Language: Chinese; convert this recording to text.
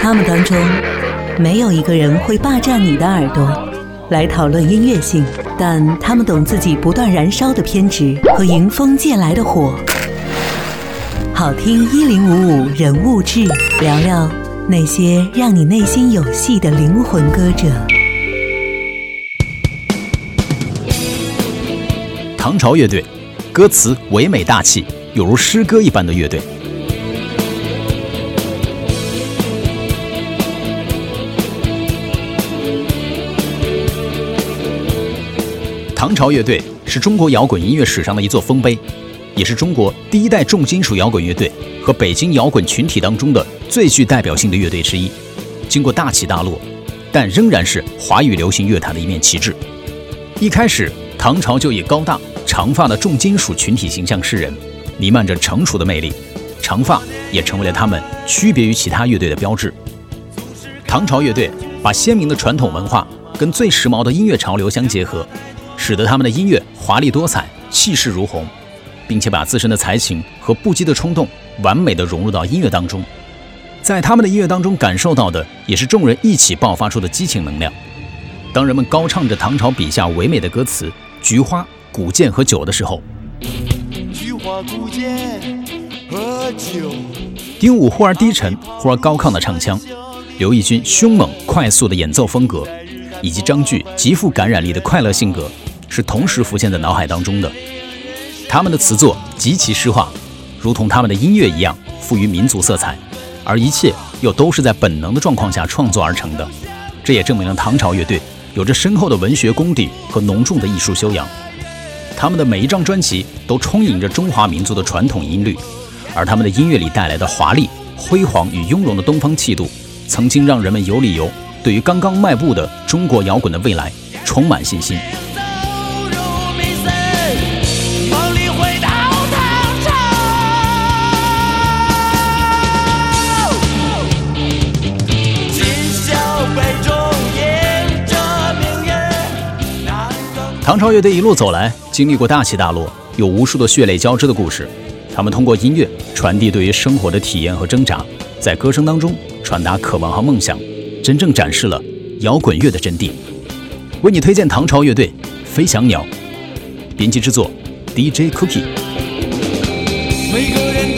他们当中没有一个人会霸占你的耳朵来讨论音乐性，但他们懂自己不断燃烧的偏执和迎风借来的火。好听一零五五人物志，聊聊那些让你内心有戏的灵魂歌者。唐朝乐队，歌词唯美大气，有如诗歌一般的乐队。唐朝乐队是中国摇滚音乐史上的一座丰碑，也是中国第一代重金属摇滚乐队和北京摇滚群体当中的最具代表性的乐队之一。经过大起大落，但仍然是华语流行乐坛的一面旗帜。一开始，唐朝就以高大长发的重金属群体形象示人，弥漫着成熟的魅力，长发也成为了他们区别于其他乐队的标志。唐朝乐队把鲜明的传统文化跟最时髦的音乐潮流相结合。使得他们的音乐华丽多彩、气势如虹，并且把自身的才情和不羁的冲动完美的融入到音乐当中。在他们的音乐当中感受到的，也是众人一起爆发出的激情能量。当人们高唱着唐朝笔下唯美的歌词“菊花、古剑和酒”的时候，菊花、古剑和酒。丁武忽而低沉、忽而高亢的唱腔，刘奕君凶猛快速的演奏风格，以及张炬极富感染力的快乐性格。是同时浮现在脑海当中的。他们的词作极其诗化，如同他们的音乐一样，富于民族色彩，而一切又都是在本能的状况下创作而成的。这也证明了唐朝乐队有着深厚的文学功底和浓重的艺术修养。他们的每一张专辑都充盈着中华民族的传统音律，而他们的音乐里带来的华丽、辉煌与雍容的东方气度，曾经让人们有理由对于刚刚迈步的中国摇滚的未来充满信心。唐朝乐队一路走来，经历过大起大落，有无数的血泪交织的故事。他们通过音乐传递对于生活的体验和挣扎，在歌声当中传达渴望和梦想，真正展示了摇滚乐的真谛。为你推荐唐朝乐队《飞翔鸟》，编辑制作 DJ Cookie。好